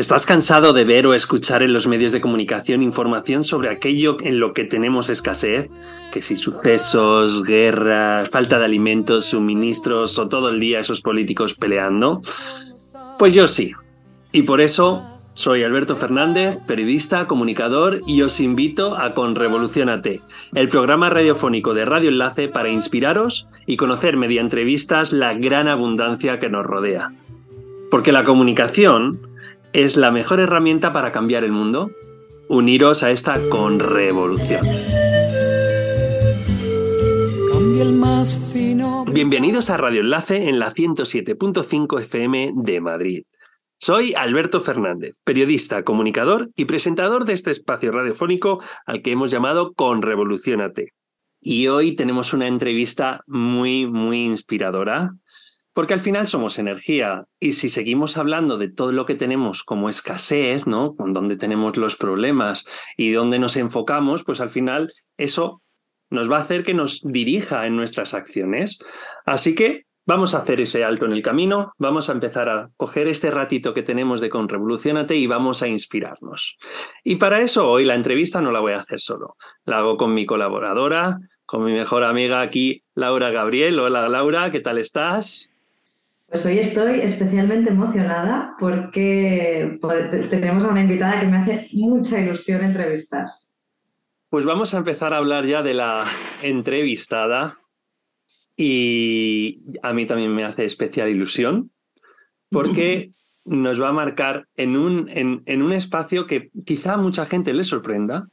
¿Estás cansado de ver o escuchar en los medios de comunicación información sobre aquello en lo que tenemos escasez? Que si sucesos, guerras, falta de alimentos, suministros o todo el día esos políticos peleando. Pues yo sí. Y por eso soy Alberto Fernández, periodista, comunicador y os invito a Con Revolucionate, el programa radiofónico de Radio Enlace para inspiraros y conocer mediante entrevistas la gran abundancia que nos rodea. Porque la comunicación es la mejor herramienta para cambiar el mundo. Uniros a esta con revolución. Bienvenidos a Radio Enlace en la 107.5 FM de Madrid. Soy Alberto Fernández, periodista, comunicador y presentador de este espacio radiofónico al que hemos llamado Con Revolucionate. Y hoy tenemos una entrevista muy, muy inspiradora porque al final somos energía y si seguimos hablando de todo lo que tenemos como escasez, ¿no? Con donde tenemos los problemas y donde nos enfocamos, pues al final eso nos va a hacer que nos dirija en nuestras acciones. Así que vamos a hacer ese alto en el camino, vamos a empezar a coger este ratito que tenemos de con Revolucionate y vamos a inspirarnos. Y para eso hoy la entrevista no la voy a hacer solo, la hago con mi colaboradora, con mi mejor amiga aquí, Laura Gabriel. Hola Laura, ¿qué tal estás? Pues hoy estoy especialmente emocionada porque tenemos a una invitada que me hace mucha ilusión entrevistar. Pues vamos a empezar a hablar ya de la entrevistada y a mí también me hace especial ilusión porque nos va a marcar en un, en, un espacio que quizá a mucha gente le sorprenda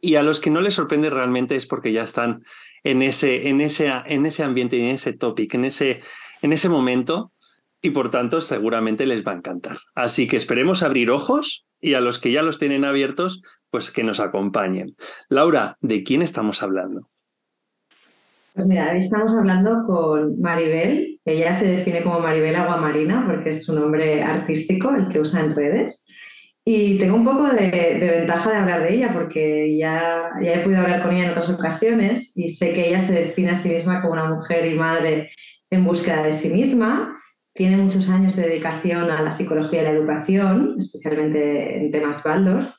y a los que no les sorprende realmente es porque ya están en ese, en ese, en ese ambiente, en ese topic, en ese, en ese momento y por tanto seguramente les va a encantar. Así que esperemos abrir ojos y a los que ya los tienen abiertos, pues que nos acompañen. Laura, ¿de quién estamos hablando? Pues mira, estamos hablando con Maribel, ella se define como Maribel Aguamarina porque es su nombre artístico, el que usa en redes. Y tengo un poco de, ventaja de hablar de ella porque ya, ya he podido hablar con ella en otras ocasiones y sé que ella se define a sí misma como una mujer y madre en búsqueda de sí misma. Tiene muchos años de dedicación a la psicología y la educación, especialmente en temas Waldorf,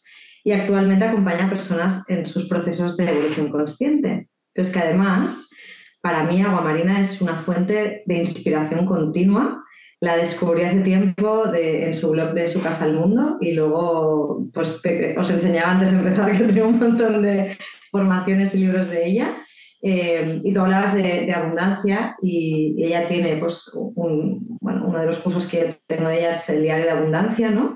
y actualmente acompaña a personas en sus procesos de evolución consciente. Pero es que además, para mí, Agua Marina es una fuente de inspiración continua. La descubrí hace tiempo en su blog de Su Casa al Mundo y luego pues, os enseñaba antes de empezar que tenía un montón de formaciones y libros de ella eh, y tú hablabas de, abundancia y, ella tiene, pues, un, bueno, uno de los cursos que tengo de ella es el diario de abundancia, ¿no?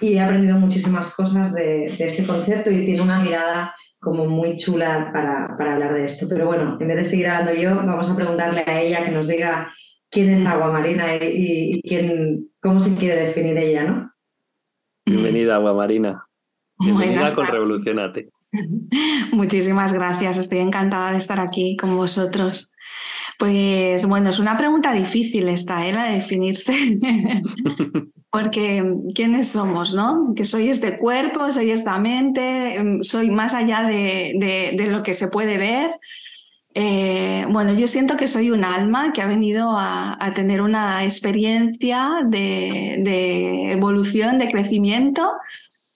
Y he aprendido muchísimas cosas de, este concepto y tiene una mirada como muy chula para, para, hablar de esto. Pero bueno, en vez de seguir hablando yo, vamos a preguntarle a ella que nos diga quién es Agua Marina y, quién, cómo se quiere definir ella, ¿no? Bienvenida, Agua Marina. Bienvenida con Revolucionate. Muchísimas gracias, estoy encantada de estar aquí con vosotros. Pues bueno, es una pregunta difícil esta, ¿eh? la de definirse. Porque ¿quiénes somos? ¿no? Que soy este cuerpo, soy esta mente, em, soy más allá de, lo que se puede ver. Eh, bueno, yo siento que soy un alma que ha venido a, tener una experiencia de, de, evolución, de crecimiento,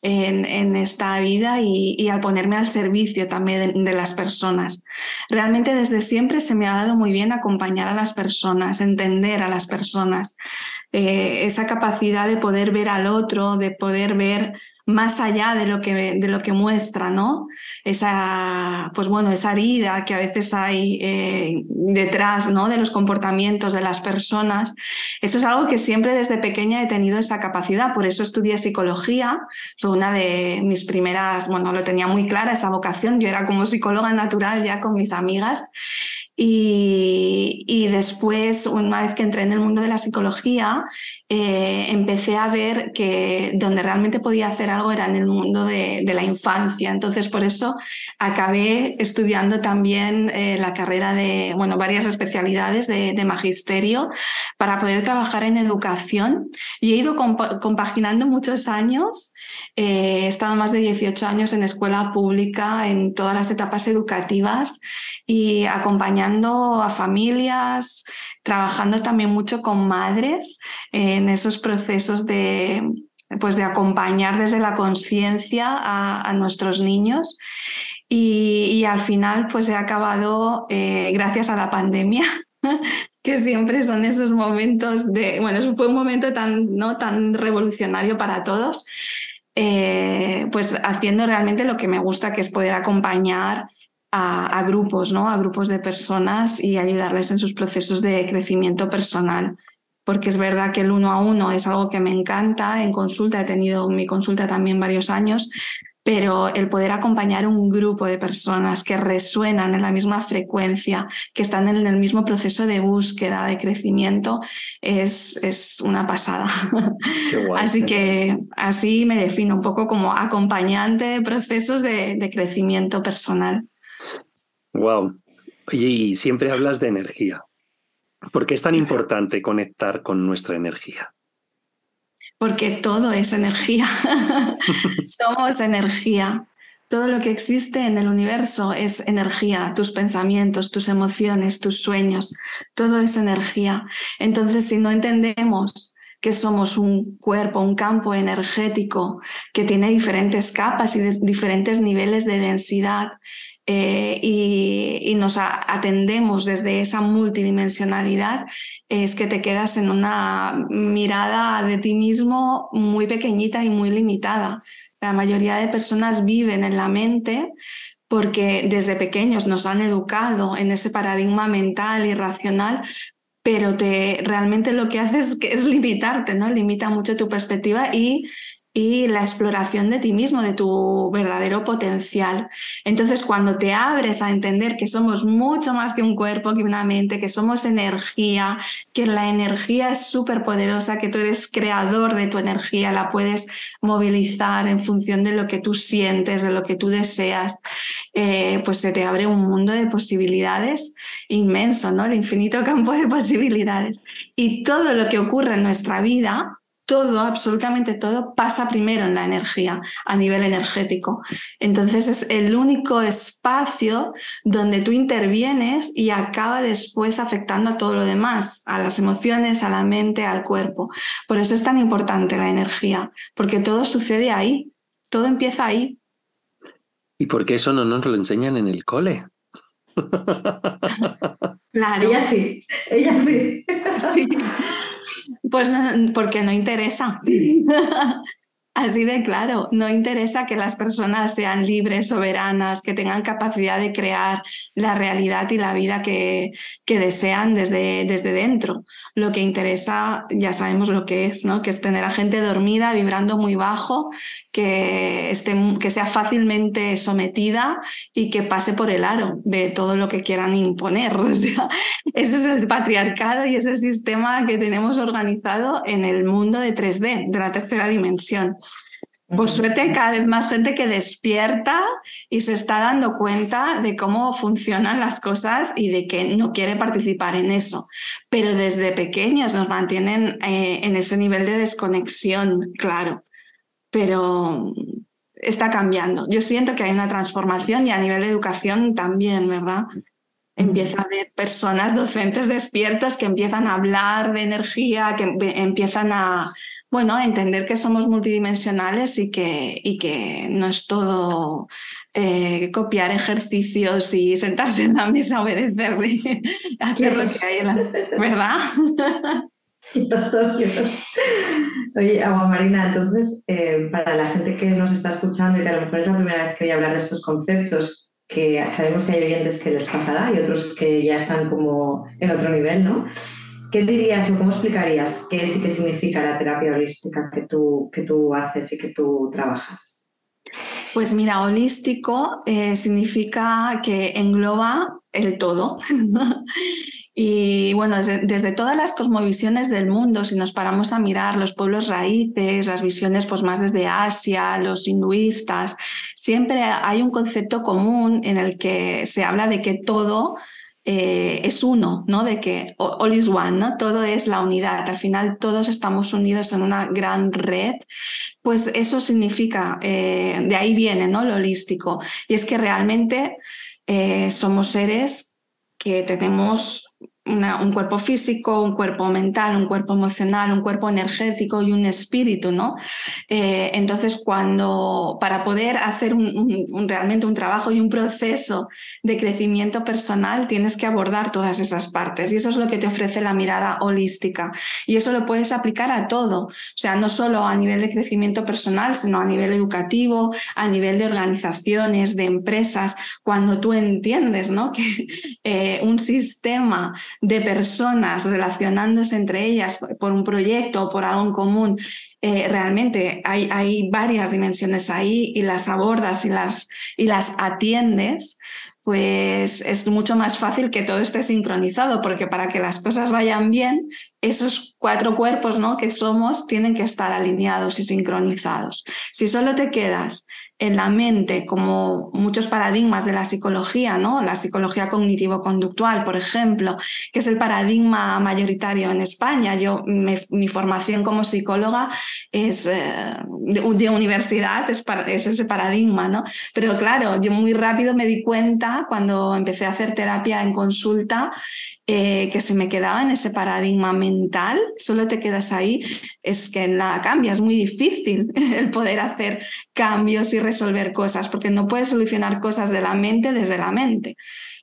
en, esta vida y, al ponerme al servicio también de, las personas. Realmente desde siempre se me ha dado muy bien acompañar a las personas, entender a las personas, eh, esa capacidad de poder ver al otro, de poder ver más allá de lo que, de lo que muestra, ¿no? Esa, pues bueno, esa herida que a veces hay eh, detrás, ¿no? De los comportamientos de las personas. Eso es algo que siempre desde pequeña he tenido esa capacidad, por eso estudié psicología, fue una de mis primeras, bueno, lo tenía muy clara esa vocación, yo era como psicóloga natural ya con mis amigas y, después, una vez que entré en el mundo de la psicología, eh, empecé a ver que donde realmente podía hacer algo era en el mundo de, la infancia. Entonces, por eso acabé estudiando también eh, la carrera de, bueno, varias especialidades de, magisterio para poder trabajar en educación. Y he ido compaginando muchos años. Eh, he estado más de 18 años en escuela pública, en todas las etapas educativas y acompañando a familias, trabajando también mucho con madres en esos procesos de, pues de acompañar desde la conciencia a, nuestros niños. Y, al final, pues he acabado, eh, gracias a la pandemia, que siempre son esos momentos de, bueno, fue un momento tan, ¿no? tan revolucionario para todos, eh, pues haciendo realmente lo que me gusta, que es poder acompañar a, grupos, ¿no? a grupos de personas y ayudarles en sus procesos de crecimiento personal. Porque es verdad que el uno a uno es algo que me encanta. En consulta he tenido mi consulta también varios años, pero el poder acompañar un grupo de personas que resuenan en la misma frecuencia, que están en el mismo proceso de búsqueda, de crecimiento, es, es una pasada. así que así me defino un poco como acompañante de procesos de, de crecimiento personal. Wow. Oye, y siempre hablas de energía. ¿Por qué es tan importante conectar con nuestra energía? Porque todo es energía. Somos energía. Todo lo que existe en el universo es energía, tus pensamientos, tus emociones, tus sueños, todo es energía. Entonces, si no entendemos que somos un cuerpo, un campo energético que tiene diferentes capas y diferentes niveles de densidad eh, y, nos atendemos desde esa multidimensionalidad, es que te quedas en una mirada de ti mismo muy pequeñita y muy limitada. La mayoría de personas viven en la mente porque desde pequeños nos han educado en ese paradigma mental y racional, pero te, realmente lo que haces es, es limitarte, ¿no? Limita mucho tu perspectiva y y la exploración de ti mismo, de tu verdadero potencial. Entonces, cuando te abres a entender que somos mucho más que un cuerpo, que una mente, que somos energía, que la energía es súper poderosa, que tú eres creador de tu energía, la puedes movilizar en función de lo que tú sientes, de lo que tú deseas, eh, pues se te abre un mundo de posibilidades inmenso, ¿no? El infinito campo de posibilidades. Y todo lo que ocurre en nuestra vida, todo, absolutamente todo, pasa primero en la energía, a nivel energético. Entonces es el único espacio donde tú intervienes y acaba después afectando a todo lo demás, a las emociones, a la mente, al cuerpo. Por eso es tan importante la energía, porque todo sucede ahí, todo empieza ahí. ¿Y por qué eso no nos lo enseñan en el cole? Claro. Ella sí, ella sí. sí. Pues porque no interesa. Así de claro, no interesa que las personas sean libres, soberanas, que tengan capacidad de crear la realidad y la vida que, que desean desde, desde dentro. Lo que interesa, ya sabemos lo que es, ¿no? que es tener a gente dormida, vibrando muy bajo, que, esté, que sea fácilmente sometida y que pase por el aro de todo lo que quieran imponer. O sea, ese es el patriarcado y ese sistema que tenemos organizado en el mundo de 3D, de la tercera dimensión. Por suerte hay cada vez más gente que despierta y se está dando cuenta de cómo funcionan las cosas y de que no quiere participar en eso. Pero desde pequeños nos mantienen eh, en ese nivel de desconexión, claro. Pero está cambiando. Yo siento que hay una transformación y a nivel de educación también, ¿verdad? Empieza a haber personas, docentes despiertos que empiezan a hablar de energía, que empiezan a, bueno, entender que somos multidimensionales y que, y que no es todo eh, copiar ejercicios y sentarse en la mesa, obedecer y hacer lo que hay, ¿verdad? Oye, Agua Marina, entonces, eh, para la gente que nos está escuchando y que a lo mejor es la primera vez que voy a hablar de estos conceptos, que sabemos que hay oyentes que les pasará y otros que ya están como en otro nivel, ¿no? ¿Qué dirías o cómo explicarías qué es y qué significa la terapia holística que tú, que tú haces y que tú trabajas? Pues mira, holístico eh, significa que engloba el todo. y bueno, desde, todas las cosmovisiones del mundo, si nos paramos a mirar los pueblos raíces, las visiones pues más desde Asia, los hinduistas, siempre hay un concepto común en el que se habla de que todo eh, es uno, ¿no? De que all is one, ¿no? Todo es la unidad. Al final todos estamos unidos en una gran red. Pues eso significa, eh, de ahí viene, ¿no? Lo holístico. Y es que realmente eh, somos seres que tenemos un cuerpo físico, un cuerpo mental, un cuerpo emocional, un cuerpo energético y un espíritu, ¿no? Eh, entonces, cuando para poder hacer un, realmente un trabajo y un proceso de crecimiento personal, tienes que abordar todas esas partes y eso es lo que te ofrece la mirada holística y eso lo puedes aplicar a todo, o sea, no solo a nivel de crecimiento personal, sino a nivel educativo, a nivel de organizaciones, de empresas, cuando tú entiendes, ¿no? Que eh, un sistema de personas relacionándose entre ellas por un proyecto o por algo en común, eh, realmente hay, hay, varias dimensiones ahí y las abordas y las, y las atiendes, pues es mucho más fácil que todo esté sincronizado, porque para que las cosas vayan bien, esos cuatro cuerpos ¿no? que somos tienen que estar alineados y sincronizados. Si solo te quedas en la mente, como muchos paradigmas de la psicología, ¿no? La psicología cognitivo-conductual, por ejemplo, que es el paradigma mayoritario en España. Yo, mi formación como psicóloga es eh, de, universidad, es, es, ese paradigma, ¿no? Pero claro, yo muy rápido me di cuenta cuando empecé a hacer terapia en consulta eh, que se me quedaba en ese paradigma mental, solo te quedas ahí, es que nada cambia, es muy difícil el poder hacer cambios y resolver cosas, porque no puedes solucionar cosas de la mente desde la mente.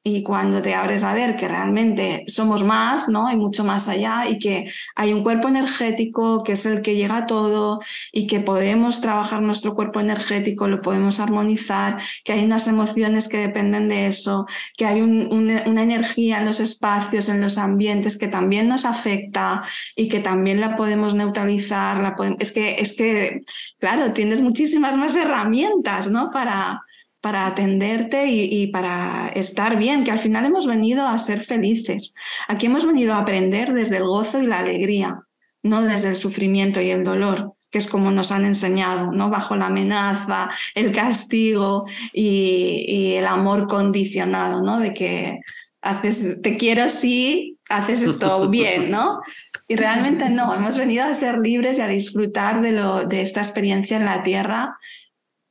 Y cuando te abres a ver que realmente somos más, ¿no? Hay mucho más allá y que hay un cuerpo energético que es el que llega a todo y que podemos trabajar nuestro cuerpo energético, lo podemos armonizar, que hay unas emociones que dependen de eso, que hay una energía en los espacios, en los ambientes que también nos afecta y que también la podemos neutralizar. Es, que, es que, claro, tienes muchísimas más herramientas, ¿no? Para, para atenderte y, para estar bien, que al final hemos venido a ser felices. Aquí hemos venido a aprender desde el gozo y la alegría, no desde el sufrimiento y el dolor que es como nos han enseñado, ¿no? Bajo la amenaza, el castigo y, el amor condicionado, ¿no? De que haces, te quiero si haces esto bien, ¿no? Y realmente no, hemos venido a ser libres y a disfrutar de, lo, de esta experiencia en la tierra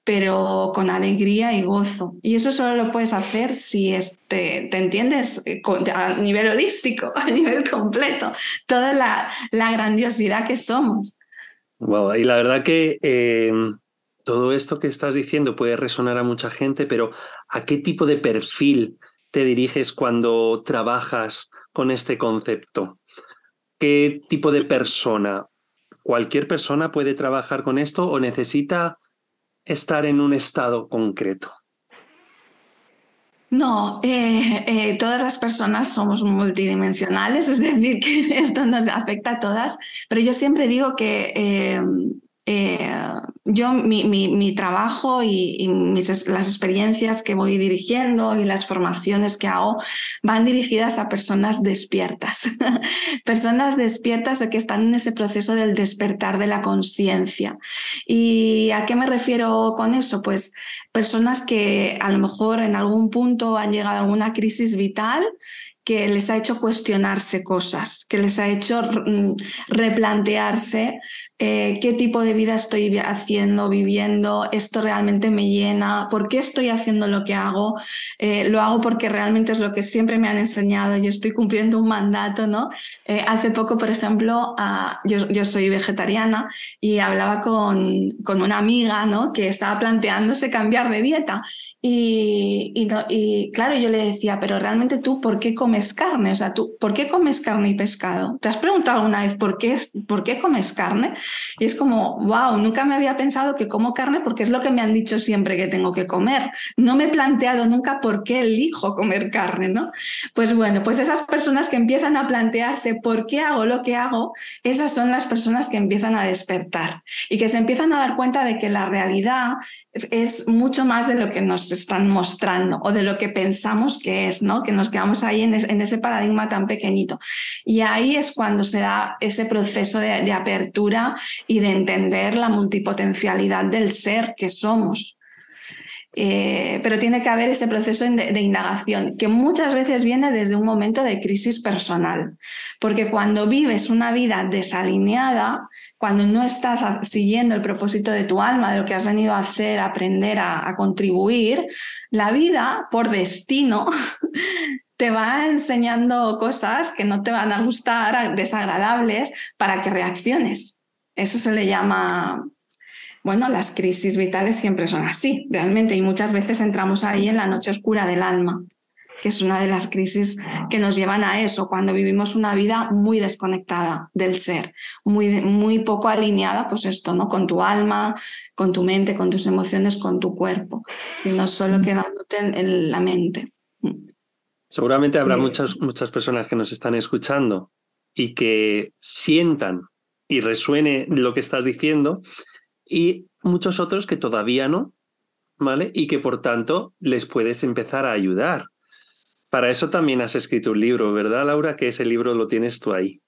pero con alegría y gozo. Y eso solo lo puedes hacer si este, te entiendes eh, a nivel holístico, a nivel completo, toda la, la grandiosidad que somos. Wow, y la verdad que eh, todo esto que estás diciendo puede resonar a mucha gente, pero ¿a qué tipo de perfil te diriges cuando trabajas con este concepto? ¿Qué tipo de persona? ¿Cualquier persona puede trabajar con esto o necesita estar en un estado concreto? No, eh, eh, todas las personas somos multidimensionales, es decir, que esto nos afecta a todas, pero yo siempre digo que eh, eh, yo, mi, trabajo y, las experiencias que voy dirigiendo y las formaciones que hago van dirigidas a personas despiertas, personas despiertas que están en ese proceso del despertar de la conciencia. ¿Y a qué me refiero con eso? Pues personas que a lo mejor en algún punto han llegado a alguna crisis vital que les ha hecho cuestionarse cosas, que les ha hecho mm, replantearse eh, qué tipo de vida estoy haciendo, viviendo, esto realmente me llena, por qué estoy haciendo lo que hago, eh, lo hago porque realmente es lo que siempre me han enseñado, yo estoy cumpliendo un mandato, ¿no? Eh, hace poco, por ejemplo, yo, yo, soy vegetariana y hablaba con, con una amiga, ¿no? Que estaba planteándose cambiar de dieta y, y, claro, yo le decía, pero realmente tú, ¿por qué comes carne? O sea, tú, ¿por qué comes carne y pescado? ¿Te has preguntado alguna vez por qué, por qué comes carne? Y es como, wow, nunca me había pensado que como carne porque es lo que me han dicho siempre que tengo que comer. No me he planteado nunca por qué elijo comer carne, ¿no? Pues bueno, pues esas personas que empiezan a plantearse por qué hago lo que hago, esas son las personas que empiezan a despertar y que se empiezan a dar cuenta de que la realidad es mucho más de lo que nos están mostrando o de lo que pensamos que es, ¿no? Que nos quedamos ahí en, ese paradigma tan pequeñito. Y ahí es cuando se da ese proceso de, apertura y de entender la multipotencialidad del ser que somos. Eh, pero tiene que haber ese proceso de, indagación que muchas veces viene desde un momento de crisis personal, porque cuando vives una vida desalineada, cuando no estás siguiendo el propósito de tu alma, de lo que has venido a hacer, a aprender, a, contribuir, la vida, por destino, te va enseñando cosas que no te van a gustar, desagradables, para que reacciones. Eso se le llama, bueno, las crisis vitales siempre son así, realmente, y muchas veces entramos ahí en la noche oscura del alma que es una de las crisis que nos llevan a eso, cuando vivimos una vida muy desconectada del ser, muy, muy poco alineada, pues esto, ¿no? Con tu alma, con tu mente, con tus emociones, con tu cuerpo, sino solo quedándote en, la mente. Seguramente habrá muchas, muchas personas que nos están escuchando y que sientan y resuene lo que estás diciendo y muchos otros que todavía no, ¿vale? Y que por tanto les puedes empezar a ayudar. Para eso también has escrito un libro, ¿verdad, Laura? Que ese libro lo tienes tú ahí.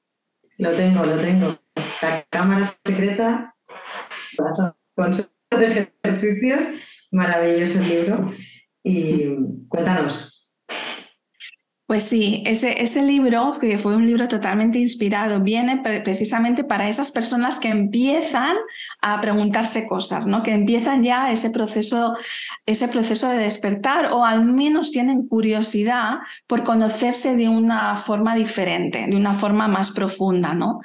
Lo tengo, lo tengo. La cámara secreta, con de ejercicios, maravilloso libro. Y cuéntanos, pues sí, ese, ese libro, que fue un libro totalmente inspirado, viene precisamente para esas personas que empiezan a preguntarse cosas, ¿no? que empiezan ya ese proceso, ese proceso de despertar o al menos tienen curiosidad por conocerse de una forma diferente, de una forma más profunda. ¿no?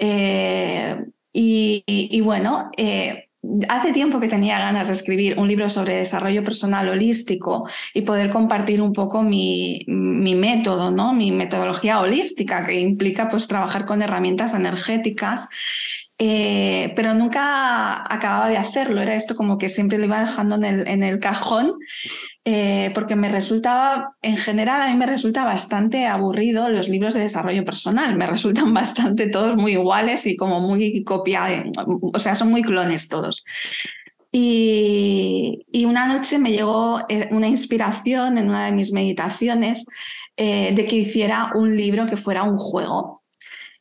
Eh, y, bueno, eh, Hace tiempo que tenía ganas de escribir un libro sobre desarrollo personal holístico y poder compartir un poco mi, mi, método, ¿no? mi metodología holística, que implica pues, trabajar con herramientas energéticas eh, pero nunca acababa de hacerlo. Era esto como que siempre lo iba dejando en el, en el cajón, eh, porque me resultaba, en general, a mí me resulta bastante aburrido los libros de desarrollo personal. Me resultan bastante todos muy iguales y como muy copiados, o sea, son muy clones todos. Y, y, una noche me llegó eh, una inspiración en una de mis meditaciones de que hiciera un libro que fuera un juego.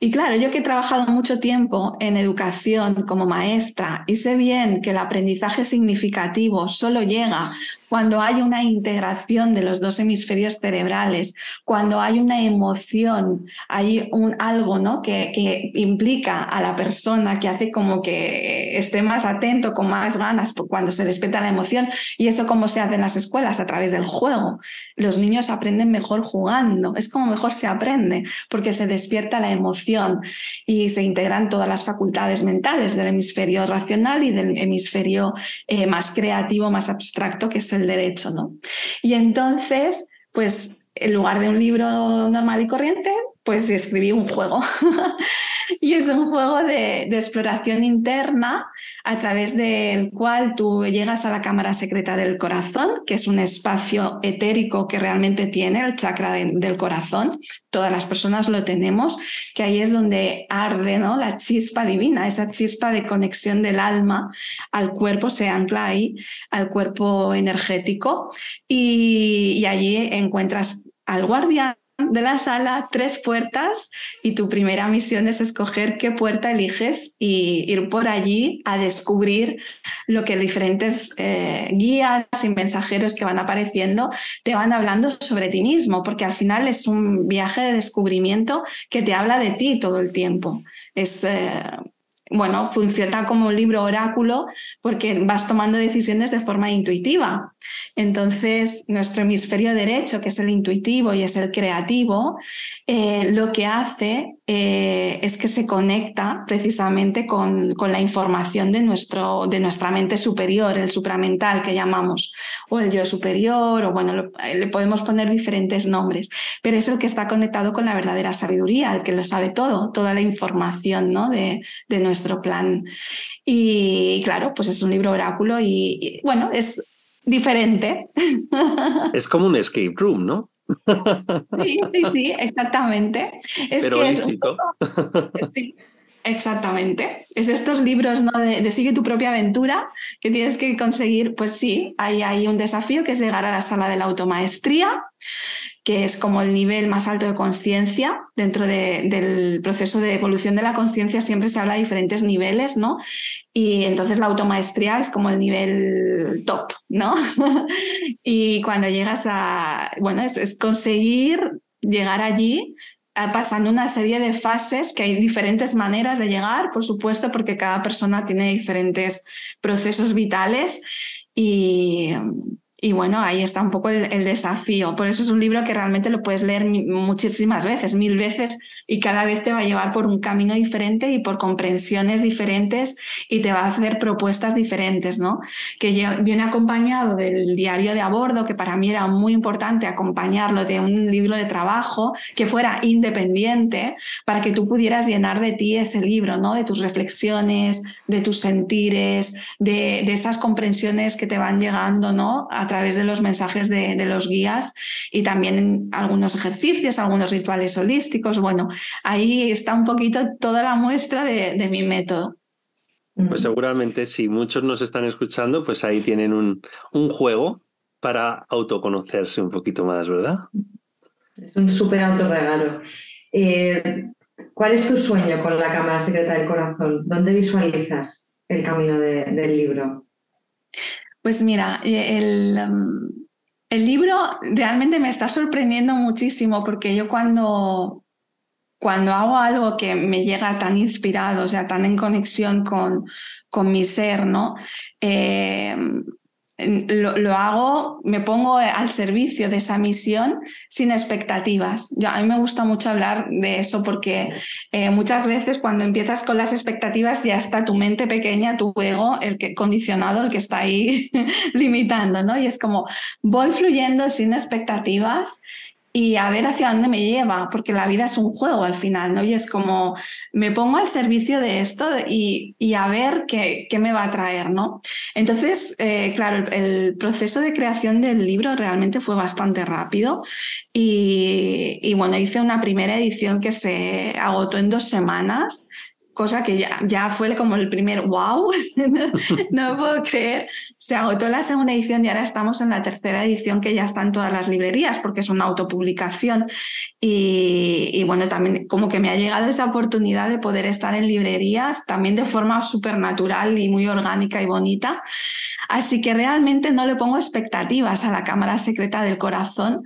Y claro, yo que he trabajado mucho tiempo en educación como maestra y sé bien que el aprendizaje significativo solo llega cuando hay una integración de los dos hemisferios cerebrales, cuando hay una emoción, hay un, algo ¿no? que, que implica a la persona, que hace como que esté más atento, con más ganas cuando se despierta la emoción. Y eso como se hace en las escuelas, a través del juego. Los niños aprenden mejor jugando, es como mejor se aprende, porque se despierta la emoción y se integran todas las facultades mentales del hemisferio racional y del hemisferio eh, más creativo, más abstracto, que es el derecho, ¿no? Y entonces, pues en lugar de un libro normal y corriente, pues escribí un juego. y es un juego de, exploración interna a través del cual tú llegas a la cámara secreta del corazón, que es un espacio etérico que realmente tiene el chakra del corazón. Todas las personas lo tenemos, que ahí es donde arde ¿no? la chispa divina, esa chispa de conexión del alma al cuerpo se ancla ahí, al cuerpo energético, y, y allí encuentras al guardián de la sala, tres puertas y tu primera misión es escoger qué puerta eliges y ir por allí a descubrir lo que diferentes eh, guías y mensajeros que van apareciendo te van hablando sobre ti mismo, porque al final es un viaje de descubrimiento que te habla de ti todo el tiempo. Es, eh, bueno, funciona como un libro oráculo porque vas tomando decisiones de forma intuitiva. Entonces, nuestro hemisferio derecho, que es el intuitivo y es el creativo, eh, lo que hace eh, es que se conecta precisamente con, con, la información de, nuestro, de nuestra mente superior, el supramental que llamamos, o el yo superior, o bueno, eh, le podemos poner diferentes nombres, pero es el que está conectado con la verdadera sabiduría, el que lo sabe todo, toda la información ¿no? de, de nuestro plan. Y claro, pues es un libro oráculo y bueno, es diferente. Es como un escape room, ¿no? Sí, sí, sí, exactamente. Es Pero que sí, exactamente. Es estos libros ¿no? de, sigue tu propia aventura que tienes que conseguir, pues sí, hay, hay un desafío que es llegar a la sala de la automaestría que es como el nivel más alto de conciencia. Dentro del proceso de evolución de la conciencia siempre se habla de diferentes niveles, ¿no? Y entonces la automaestría es como el nivel top, ¿no? y cuando llegas a, bueno, es, conseguir llegar allí pasando una serie de fases que hay diferentes maneras de llegar, por supuesto, porque cada persona tiene diferentes procesos vitales y, y bueno, ahí está un poco el, desafío. Por eso es un libro que realmente lo puedes leer muchísimas veces, mil veces, y cada vez te va a llevar por un camino diferente y por comprensiones diferentes y te va a hacer propuestas diferentes, ¿no? Que viene acompañado del diario de a bordo, que para mí era muy importante acompañarlo de un libro de trabajo que fuera independiente para que tú pudieras llenar de ti ese libro, ¿no? De tus reflexiones, de tus sentires, de, de esas comprensiones que te van llegando, ¿no? través de los mensajes de, los guías y también algunos ejercicios, algunos rituales holísticos. Bueno, ahí está un poquito toda la muestra de, mi método. Pues seguramente si muchos nos están escuchando, pues ahí tienen un, un juego para autoconocerse un poquito más, ¿verdad? Es un súper autorregalo. Eh, ¿Cuál es tu sueño con la Cámara Secreta del Corazón? ¿Dónde visualizas el camino del libro? Pues mira, el, em, el libro realmente me está sorprendiendo muchísimo porque yo cuando, cuando hago algo que me llega tan inspirado, o sea, tan en conexión con, con mi ser, ¿no? Eh, lo, hago, me pongo al servicio de esa misión sin expectativas. a mí me gusta mucho hablar de eso porque eh, muchas veces cuando empiezas con las expectativas ya está tu mente pequeña, tu ego, el que condicionado, el que está ahí limitando, ¿no? Y es como voy fluyendo sin expectativas y a ver hacia dónde me lleva, porque la vida es un juego al final, ¿no? Y es como, me pongo al servicio de esto y, a ver qué, qué, me va a traer, ¿no? Entonces, eh, claro, el, proceso de creación del libro realmente fue bastante rápido y, y bueno, hice una primera edición que se agotó en dos semanas cosa que ya, ya fue como el primer wow, no puedo creer. Se agotó la segunda edición y ahora estamos en la tercera edición que ya está en todas las librerías porque es una autopublicación y, bueno, también como que me ha llegado esa oportunidad de poder estar en librerías también de forma súper natural y muy orgánica y bonita. Así que realmente no le pongo expectativas a la Cámara Secreta del Corazón.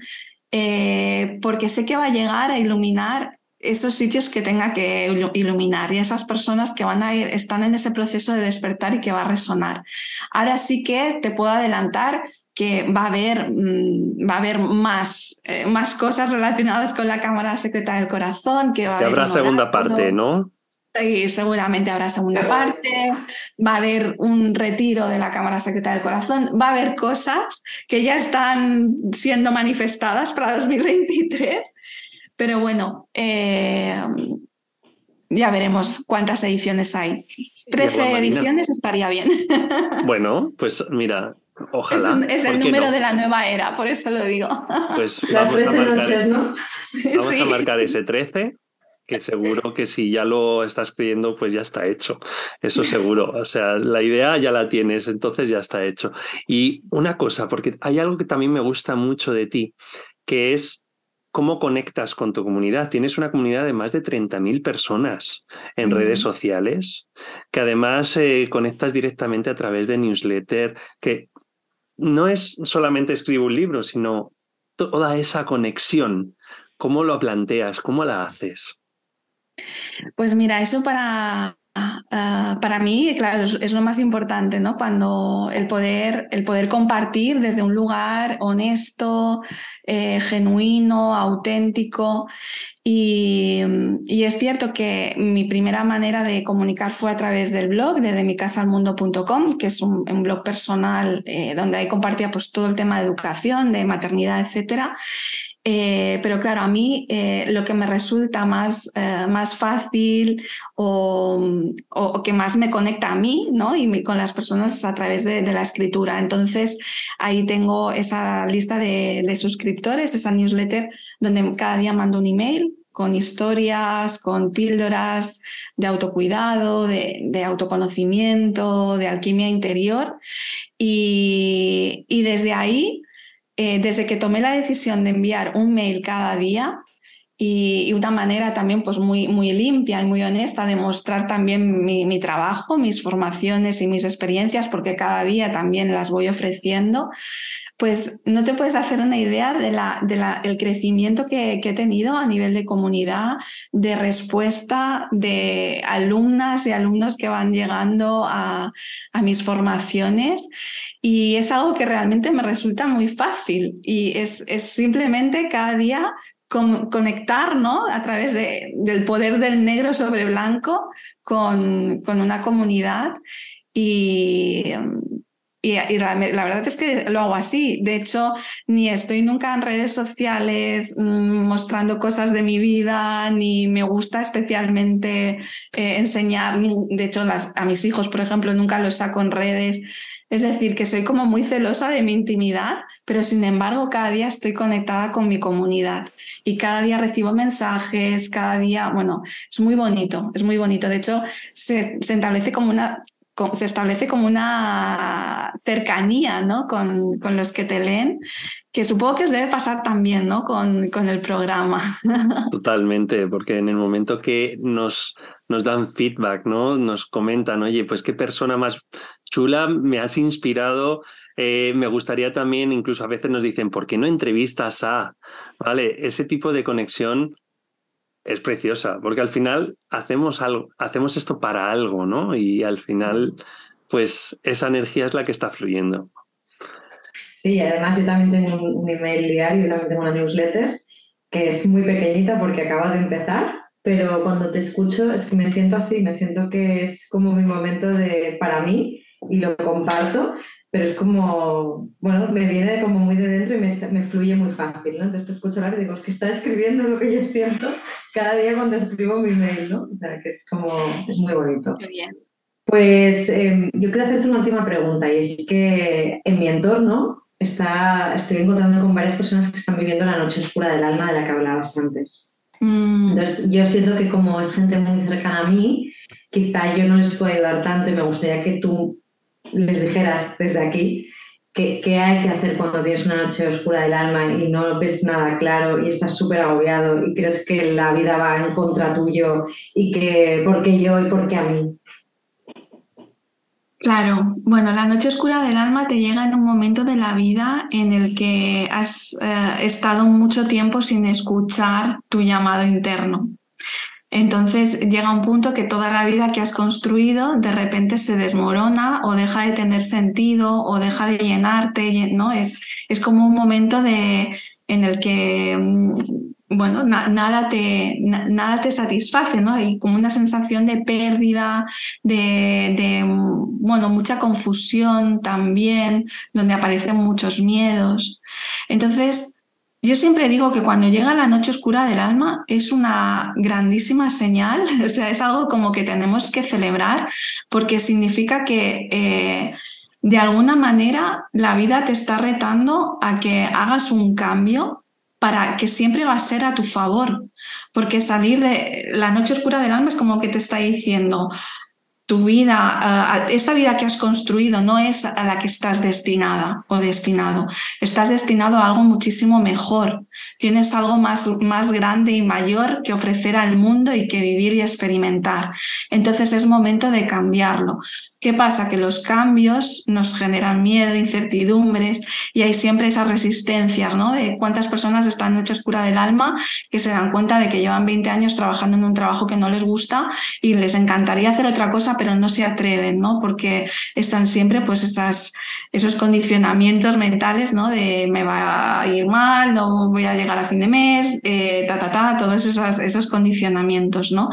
Eh, porque sé que va a llegar a iluminar esos sitios que tenga que iluminar y esas personas que van a ir, están en ese proceso de despertar y que va a resonar. Ahora sí que te puedo adelantar que va a haber, mm, va a haber más, eh, más cosas relacionadas con la Cámara Secreta del Corazón. Que, va habrá segunda parte, ¿no? Sí, seguramente habrá segunda parte, va a haber un retiro de la Cámara Secreta del Corazón, va a haber cosas que ya están siendo manifestadas para 2023 pero bueno, eh, ya veremos cuántas ediciones hay. Trece ediciones estaría bien. Bueno, pues mira, ojalá. Es, el número de la nueva era, por eso lo digo. Pues vamos, a marcar, ¿no? vamos a marcar ese 13 que seguro que si ya lo estás creyendo, pues ya está hecho. Eso seguro. O sea, la idea ya la tienes, entonces ya está hecho. Y una cosa, porque hay algo que también me gusta mucho de ti, que es cómo conectas con tu comunidad. Tienes una comunidad de más de 30.000 personas en redes sociales, que además eh, conectas directamente a través de newsletter, que no es solamente escribir un libro, sino toda esa conexión. ¿Cómo lo planteas? ¿Cómo la haces? Pues mira, eso para Ah, para mí, claro, es, lo más importante, ¿no? Cuando el poder, el poder compartir desde un lugar honesto, eh, genuino, auténtico. Y, es cierto que mi primera manera de comunicar fue a través del blog, de micasalmundo.com, que es un, blog personal eh, donde ahí compartía pues, todo el tema de educación, de maternidad, etcétera. Eh, pero claro, a mí eh, lo que me resulta más, eh, más fácil o, que más me conecta a mí ¿no? y con las personas es a través de, la escritura. Entonces ahí tengo esa lista de, suscriptores, esa newsletter donde cada día mando un email con historias, con píldoras de autocuidado, de, autoconocimiento, de alquimia interior. Y desde ahí eh, desde que tomé la decisión de enviar un mail cada día y, una manera también pues muy, muy limpia y muy honesta de mostrar también mi, trabajo, mis formaciones y mis experiencias, porque cada día también las voy ofreciendo, pues no te puedes hacer una idea del crecimiento que, he tenido a nivel de comunidad, de respuesta de alumnas y alumnos que van llegando a mis formaciones y es algo que realmente me resulta muy fácil y es, es simplemente cada día conectar ¿no? a través de, del poder del negro sobre blanco con, con una comunidad y, y, la, verdad es que lo hago así. De hecho, ni estoy nunca en redes sociales mm, mostrando cosas de mi vida, ni me gusta especialmente eh, enseñar. De hecho, a mis hijos, por ejemplo, nunca los saco en redes. Es decir, que soy como muy celosa de mi intimidad, pero sin embargo cada día estoy conectada con mi comunidad y cada día recibo mensajes, cada día, bueno, es muy bonito, es muy bonito. De hecho, se, se establece como una, se establece como una cercanía ¿no? con, con, los que te leen, que supongo que os debe pasar también ¿no? con, con el programa. Totalmente, porque en el momento que nos, nos dan feedback, ¿no? nos comentan, oye, pues qué persona más chula, me has inspirado, eh, me gustaría también, incluso a veces nos dicen, ¿por qué no entrevistas a? ¿Vale? Ese tipo de conexión es preciosa, porque al final hacemos algo, hacemos esto para algo, ¿no? Y al final, pues esa energía es la que está fluyendo. Sí, además yo también tengo un, email diario, yo también tengo una newsletter que es muy pequeñita porque acaba de empezar, pero cuando te escucho es que me siento así, me siento que es como mi momento de para mí y lo comparto pero es como, bueno, me viene como muy de dentro y me, me fluye muy fácil, ¿no? Entonces te escucho hablar y digo, es que está escribiendo lo que yo siento cada día cuando escribo mi mail, ¿no? O sea, que es como, es muy bonito. Qué bien. Pues em, yo quiero hacerte una última pregunta y es que en mi entorno está, estoy encontrando con varias personas que están viviendo la noche oscura del alma de la que hablabas antes. Mm. Entonces yo siento que como es gente muy cercana a mí, quizá yo no les puedo ayudar tanto y me gustaría que tú les dijeras desde aquí qué, hay que hacer cuando tienes una noche oscura del alma y no ves nada claro y estás súper agobiado y crees que la vida va en contra tuyo y que por qué yo y por qué a mí. Claro, bueno, la noche oscura del alma te llega en un momento de la vida en el que has eh, estado mucho tiempo sin escuchar tu llamado interno. Entonces llega un punto que toda la vida que has construido de repente se desmorona o deja de tener sentido o deja de llenarte, ¿no? Es, es como un momento de, en el que mm, bueno, nada, te, nada te satisface, ¿no? Hay como una sensación de pérdida, de, de, bueno, mucha confusión también, donde aparecen muchos miedos. Entonces, yo siempre digo que cuando llega la noche oscura del alma es una grandísima señal, o sea, es algo como que tenemos que celebrar porque significa que eh, de alguna manera la vida te está retando a que hagas un cambio para que siempre va a ser a tu favor, porque salir de la noche oscura del alma es como que te está diciendo, tu vida, esta vida que has construido no es a la que estás destinada o destinado. Estás destinado a algo muchísimo mejor. Tienes algo más, más grande y mayor que ofrecer al mundo y que vivir y experimentar. Entonces es momento de cambiarlo. ¿Qué pasa? Que los cambios nos generan miedo, incertidumbres y hay siempre esas resistencias, ¿no? De cuántas personas están en noche oscura del alma que se dan cuenta de que llevan 20 años trabajando en un trabajo que no les gusta y les encantaría hacer otra cosa, pero no se atreven, ¿no? Porque están siempre pues esas, esos condicionamientos mentales, ¿no? De me va a ir mal, no voy a llegar a fin de mes, eh, ta, ta, ta, todos esos, esos condicionamientos, ¿no?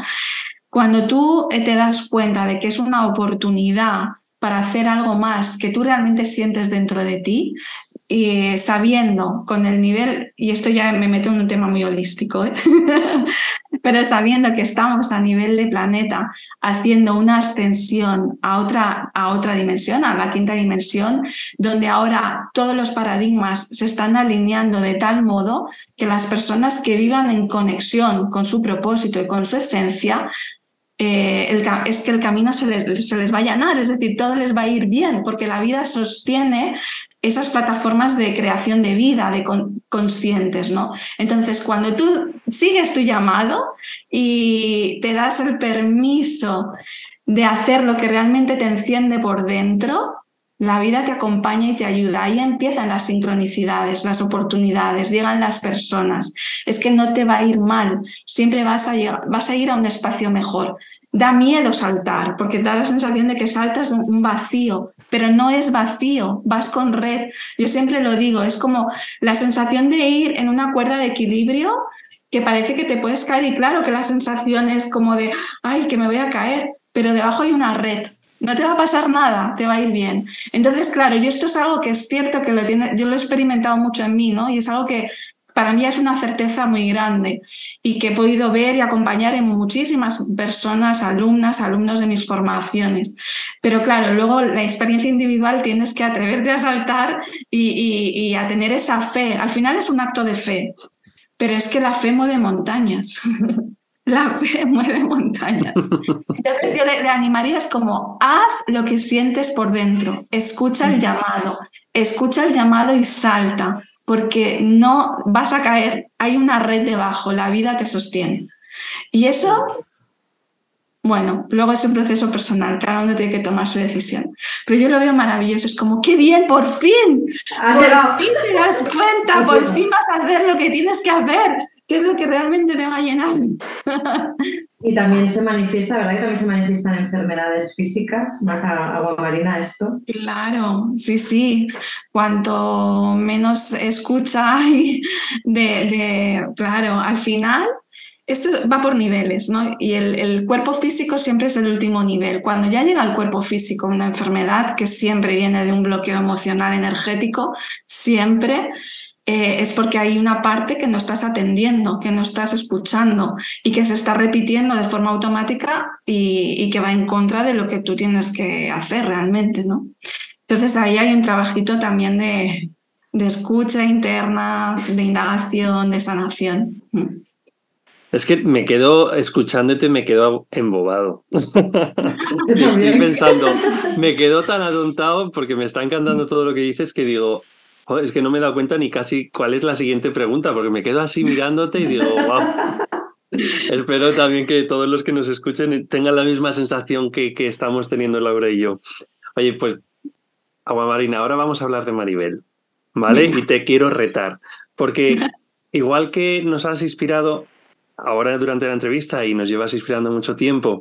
Cuando tú eh, te das cuenta de que es una oportunidad para hacer algo más que tú realmente sientes dentro de ti, y sabiendo con el nivel, y esto ya me meto en un tema muy holístico, ¿eh? pero sabiendo que estamos a nivel de planeta haciendo una ascensión a otra, a otra dimensión, a la quinta dimensión, donde ahora todos los paradigmas se están alineando de tal modo que las personas que vivan en conexión con su propósito y con su esencia eh, es que el camino se les, se les, va a llenar, es decir, todo les va a ir bien, porque la vida sostiene esas plataformas de creación de vida, de conscientes, ¿no? Entonces, cuando tú sigues tu llamado y te das el permiso de hacer lo que realmente te enciende por dentro, la vida te acompaña y te ayuda. Ahí empiezan las sincronicidades, las oportunidades, llegan las personas. Es que no te va a ir mal, siempre vas a, vas a ir a un espacio mejor. Da miedo saltar, porque da la sensación de que saltas un vacío, pero no es vacío, vas con red. Yo siempre lo digo, es como la sensación de ir en una cuerda de equilibrio que parece que te puedes caer y claro que la sensación es como de, ay, que me voy a caer, pero debajo hay una red. No te va a pasar nada, te va a ir bien. Entonces, claro, yo esto es algo que es cierto que lo tiene, yo lo he experimentado mucho en mí, ¿no? Y es algo que para mí es una certeza muy grande y que he podido ver y acompañar en muchísimas personas, alumnas, alumnos de mis formaciones. Pero claro, luego la experiencia individual tienes que atreverte a saltar y, a tener esa fe. Al final es un acto de fe, pero es que la fe mueve montañas. la fe mueve montañas. Entonces yo le, le animaría es como, haz lo que sientes por dentro, escucha el llamado, escucha el llamado y salta porque no vas a caer, hay una red debajo, la vida te sostiene. Y eso, bueno, luego es un proceso personal, cada uno tiene que tomar su decisión. Pero yo lo veo maravilloso, es como, qué bien, por fin, por fin te das cuenta, por fin vas a hacer lo que tienes que hacer, es lo que realmente te va a llenar. Y también se manifiesta, ¿verdad? Que también se manifiestan enfermedades físicas, baja agua marina esto. Claro, sí, sí. Cuanto menos escucha hay de, claro, al final esto va por niveles, ¿no? Y el, el, cuerpo físico siempre es el último nivel. Cuando ya llega al cuerpo físico una enfermedad que siempre viene de un bloqueo emocional energético, siempre eh, es porque hay una parte que no estás atendiendo, que no estás escuchando y que se está repitiendo de forma automática y, que va en contra de lo que tú tienes que hacer realmente, ¿no? Entonces ahí hay un trabajito también de, escucha interna, de indagación, de sanación. Mm. Es que me quedo escuchándote, me quedo embobado. Estoy pensando, me quedo tan atontado porque me está encantando todo lo que dices que digo, es que no me he dado cuenta ni casi cuál es la siguiente pregunta, porque me quedo así mirándote y digo, wow. Espero también que todos los que nos escuchen tengan la misma sensación que, que estamos teniendo Laura y yo. Oye, pues, Agua Marina, ahora vamos a hablar de Maribel, ¿vale? Y te quiero retar, porque igual que nos has inspirado ahora durante la entrevista y nos llevas inspirando mucho tiempo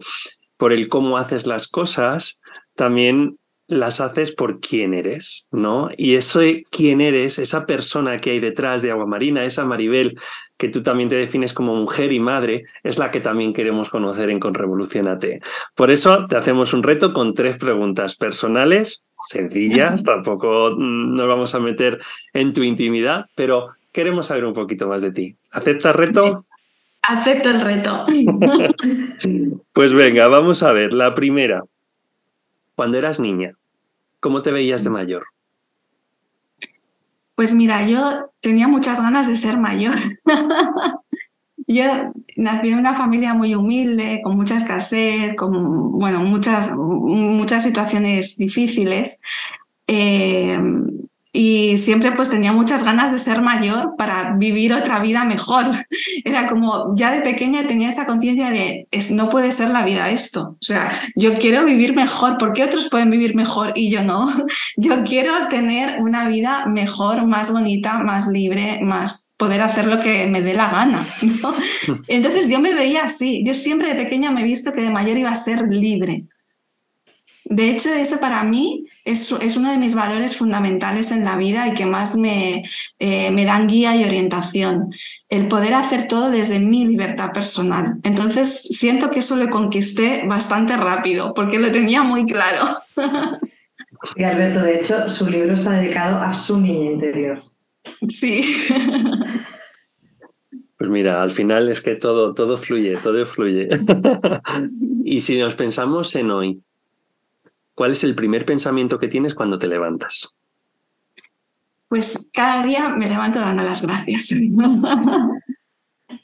por el cómo haces las cosas, también las haces por quién eres, ¿no? Y eso quién eres, esa persona que hay detrás de Agua Marina, esa Maribel, que tú también te defines como mujer y madre, es la que también queremos conocer en Conrevolucionate. Por eso te hacemos un reto con tres preguntas personales, sencillas, tampoco nos vamos a meter en tu intimidad, pero queremos saber un poquito más de ti. ¿Aceptas reto? Acepto el reto. pues venga, vamos a ver. La primera, cuando eras niña, ¿Cómo te veías de mayor? Pues mira, yo tenía muchas ganas de ser mayor. yo nací en una familia muy humilde, con mucha escasez, con bueno, muchas, muchas situaciones difíciles. Eh, y siempre pues tenía muchas ganas de ser mayor para vivir otra vida mejor. Era como, ya de pequeña tenía esa conciencia de, es, no puede ser la vida esto. O sea, yo quiero vivir mejor, ¿por qué otros pueden vivir mejor y yo no? Yo quiero tener una vida mejor, más bonita, más libre, más poder hacer lo que me dé la gana. Entonces yo me veía así. Yo siempre de pequeña me he visto que de mayor iba a ser libre. De hecho, eso para mí es, uno de mis valores fundamentales en la vida y que más me, eh, me dan guía y orientación. El poder hacer todo desde mi libertad personal. Entonces, siento que eso lo conquisté bastante rápido porque lo tenía muy claro. Y Alberto, de hecho, su libro está dedicado a su niña interior. Sí. Pues mira, al final es que todo, todo fluye, todo fluye. y si nos pensamos en hoy, ¿Cuál es el primer pensamiento que tienes cuando te levantas? Pues cada día me levanto dando las gracias.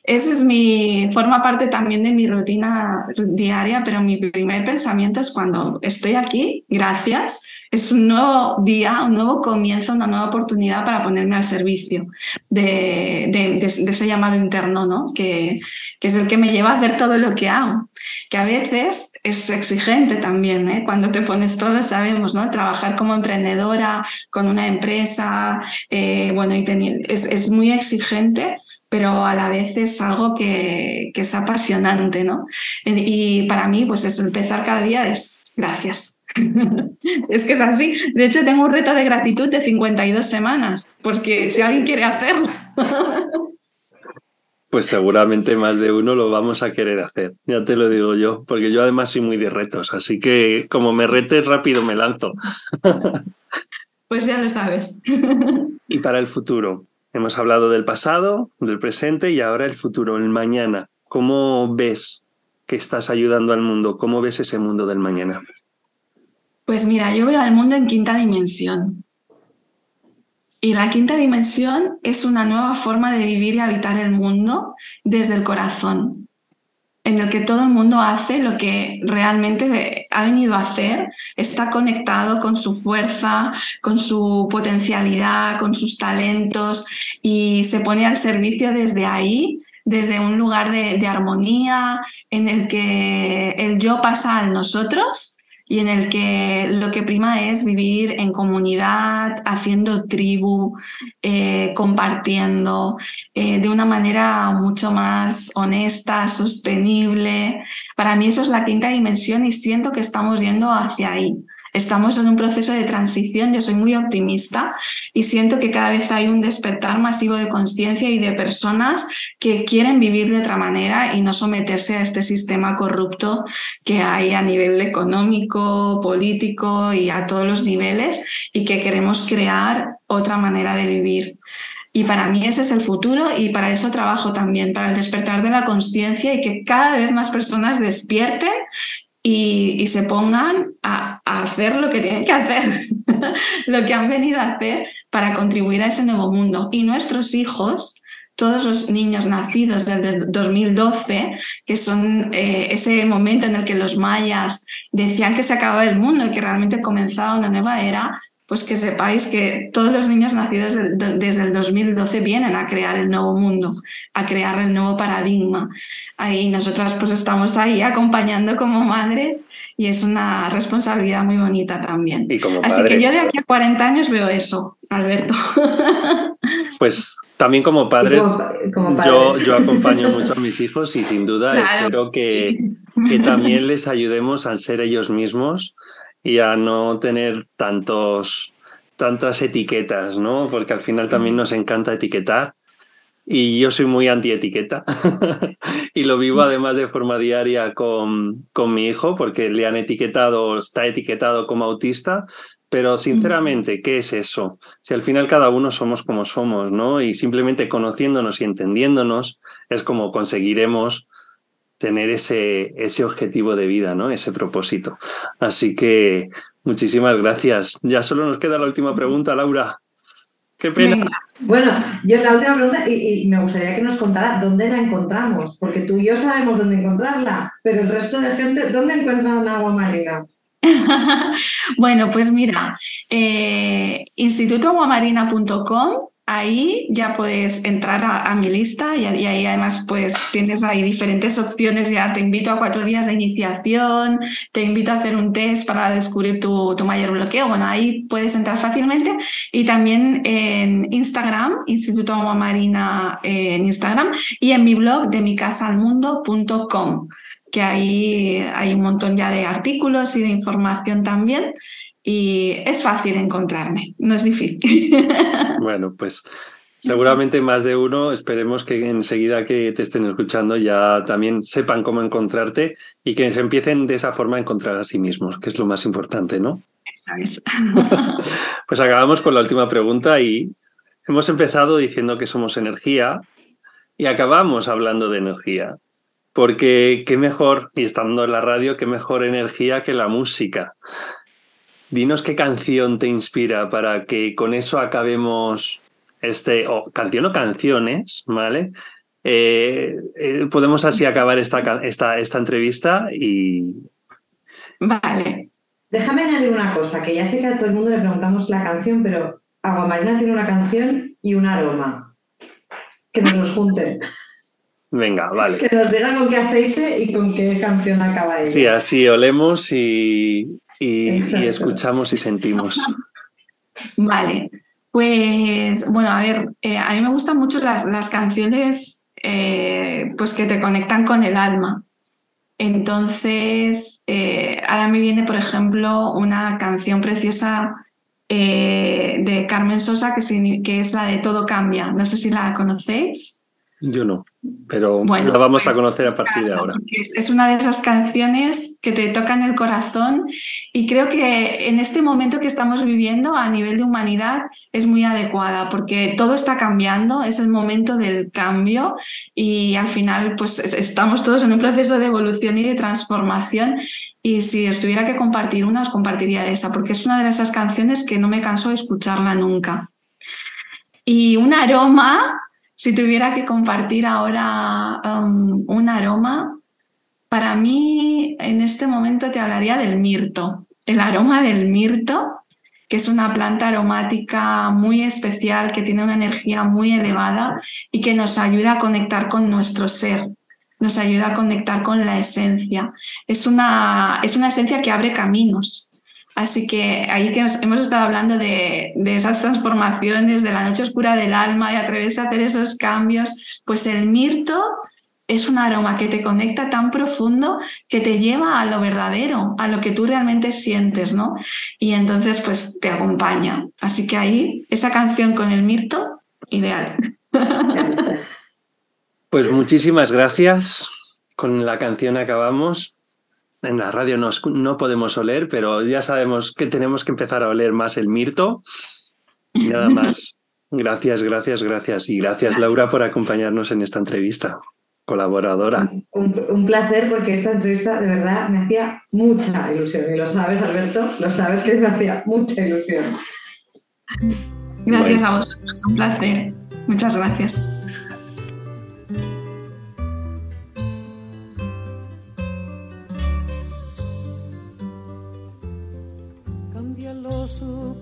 Ese es mi, forma parte también de mi rutina diaria, pero mi primer pensamiento es cuando estoy aquí, gracias, es un nuevo día, un nuevo comienzo, una nueva oportunidad para ponerme al servicio de, ese llamado interno, ¿no? Que, que, es el que me lleva a hacer todo lo que hago. Que a veces es exigente también, ¿eh? cuando te pones todo, sabemos, ¿no? Trabajar como emprendedora con una empresa, eh, bueno, y es, es muy exigente pero a la vez es algo que, que, es apasionante, ¿no? Y para mí, pues es empezar cada día es gracias. es que es así. De hecho, tengo un reto de gratitud de 52 semanas, porque si alguien quiere hacerlo. Pues seguramente más de uno lo vamos a querer hacer, ya te lo digo yo, porque yo además soy muy de retos, así que como me retes rápido me lanzo. Pues ya lo sabes. Y para el futuro, hemos hablado del pasado, del presente y ahora el futuro, el mañana. ¿Cómo ves que estás ayudando al mundo? ¿Cómo ves ese mundo del mañana? Pues mira, yo veo al mundo en quinta dimensión. Y la quinta dimensión es una nueva forma de vivir y habitar el mundo desde el corazón, en el que todo el mundo hace lo que realmente ha venido a hacer, está conectado con su fuerza, con su potencialidad, con sus talentos y se pone al servicio desde ahí desde un lugar de, armonía en el que el yo pasa al nosotros y en el que lo que prima es vivir en comunidad, haciendo tribu, eh, compartiendo eh, de una manera mucho más honesta, sostenible. Para mí eso es la quinta dimensión y siento que estamos yendo hacia ahí. Estamos en un proceso de transición, yo soy muy optimista y siento que cada vez hay un despertar masivo de conciencia y de personas que quieren vivir de otra manera y no someterse a este sistema corrupto que hay a nivel económico, político y a todos los niveles y que queremos crear otra manera de vivir. Y para mí ese es el futuro y para eso trabajo también, para el despertar de la conciencia y que cada vez más personas despierten y, se pongan a, hacer lo que tienen que hacer, lo que han venido a hacer para contribuir a ese nuevo mundo. Y nuestros hijos, todos los niños nacidos desde el 2012, que son eh, ese momento en el que los mayas decían que se acababa el mundo y que realmente comenzaba una nueva era, pues que sepáis que todos los niños nacidos desde el 2012 vienen a crear el nuevo mundo, a crear el nuevo paradigma. Ahí nosotras pues estamos ahí acompañando como madres y es una responsabilidad muy bonita también. Así que yo de aquí a 40 años veo eso, Alberto. Pues también como padres, Yo, yo acompaño mucho a mis hijos y sin duda espero que, que también les ayudemos a ser ellos mismos y a no tener tantos, tantas etiquetas, ¿no? Porque al final también nos encanta etiquetar y yo soy muy anti-etiqueta y lo vivo además de forma diaria con, con mi hijo porque le han etiquetado, está etiquetado como autista, pero sinceramente, ¿qué es eso? Si al final cada uno somos como somos, ¿no? Y simplemente conociéndonos y entendiéndonos es como conseguiremos tener ese, ese objetivo de vida, ¿no? Ese propósito. Así que muchísimas gracias. Ya solo nos queda la última pregunta, Laura. Qué pena. Bueno, yo la última pregunta, y, me gustaría que nos contara dónde la encontramos, porque tú y yo sabemos dónde encontrarla, pero el resto de gente, ¿dónde encuentran agua marina? bueno, pues mira, eh, institutoaguamarina.com ahí ya puedes entrar a, mi lista y, ahí además pues tienes ahí diferentes opciones, ya te invito a cuatro días de iniciación, te invito a hacer un test para descubrir tu, mayor bloqueo, bueno, ahí puedes entrar fácilmente. Y también en Instagram, Instituto Agua Marina en Instagram y en mi blog de micasalmundo.com que ahí hay un montón ya de artículos y de información también y es fácil encontrarme, no es difícil. Bueno, pues seguramente más de uno, esperemos que enseguida que te estén escuchando ya también sepan cómo encontrarte y que se empiecen de esa forma a encontrar a sí mismos, que es lo más importante, ¿no? Pues acabamos con la última pregunta y hemos empezado diciendo que somos energía y acabamos hablando de energía. Porque qué mejor, y estando en la radio, qué mejor energía que la música. Dinos qué canción te inspira para que con eso acabemos este, o canción o canciones, ¿vale? Eh, eh, podemos así acabar esta, esta, esta entrevista y... Vale. Déjame añadir una cosa, que ya sé que a todo el mundo le preguntamos la canción, pero Aguamarina tiene una canción y un aroma. Que nos los junten. Venga, vale. Que nos digan con qué aceite y con qué canción acaba ella. Sí, así olemos y, y, escuchamos y sentimos. Vale, pues bueno, a ver, eh, a mí me gustan mucho las, las canciones eh, pues que te conectan con el alma. Entonces, eh, ahora me viene, por ejemplo, una canción preciosa de Carmen Sosa que, que es la de Todo Cambia. No sé si la conocéis. Yo no, pero bueno, la vamos a pues, conocer a partir de ahora. Es, una de esas canciones que te tocan el corazón y creo que en este momento que estamos viviendo a nivel de humanidad es muy adecuada porque todo está cambiando, es el momento del cambio y al final pues estamos todos en un proceso de evolución y de transformación y si estuviera que compartir una os compartiría esa porque es una de esas canciones que no me canso de escucharla nunca. Y un aroma si tuviera que compartir ahora um, un aroma, para mí en este momento te hablaría del mirto. El aroma del mirto, que es una planta aromática muy especial, que tiene una energía muy elevada y que nos ayuda a conectar con nuestro ser, nos ayuda a conectar con la esencia. Es una, es una esencia que abre caminos, Así que ahí que hemos estado hablando de, esas transformaciones, de la noche oscura del alma, de atreverse a hacer esos cambios, pues el mirto es un aroma que te conecta tan profundo que te lleva a lo verdadero, a lo que tú realmente sientes, ¿no? Y entonces pues te acompaña. Así que ahí esa canción con el mirto, ideal. Pues muchísimas gracias. Con la canción acabamos en la radio no podemos oler, pero ya sabemos que tenemos que empezar a oler más el mirto. Y nada más. Gracias, gracias, gracias. Y gracias, Laura, por acompañarnos en esta entrevista. Colaboradora. Un, placer porque esta entrevista de verdad me hacía mucha ilusión. Y lo sabes, Alberto, lo sabes que me hacía mucha ilusión. Gracias a vosotros, un placer. Muchas gracias.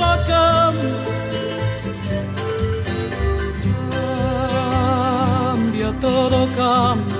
todo cambia. Cambia,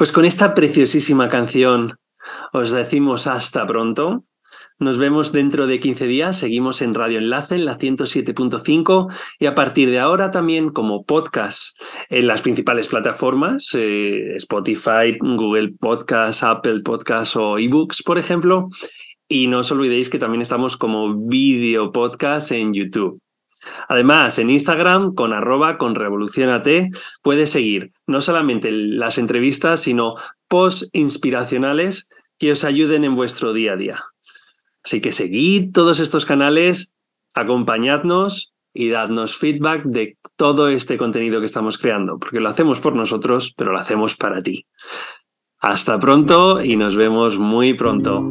Pues con esta preciosísima canción os decimos hasta pronto. Nos vemos dentro de 15 días. Seguimos en Radio Enlace en la 107.5 y a partir de ahora también como podcast en las principales plataformas, eh, Spotify, Google Podcast, Apple Podcast o eBooks, por ejemplo. Y no os olvidéis que también estamos como video podcast en YouTube. Además, en Instagram, con arroba con puedes seguir no solamente las entrevistas, sino post inspiracionales que os ayuden en vuestro día a día. Así que seguid todos estos canales, acompañadnos y dadnos feedback de todo este contenido que estamos creando, porque lo hacemos por nosotros, pero lo hacemos para ti. Hasta pronto y nos vemos muy pronto.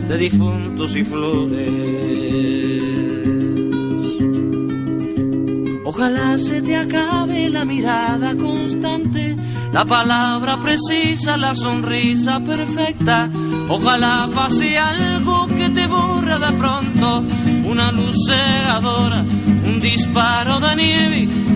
de difuntos y flores. Ojalá se te acabe la mirada constante la palabra precisa, la sonrisa perfecta. Ojalá pase algo que te borra de pronto, una luz cegadora, un disparo de nieve.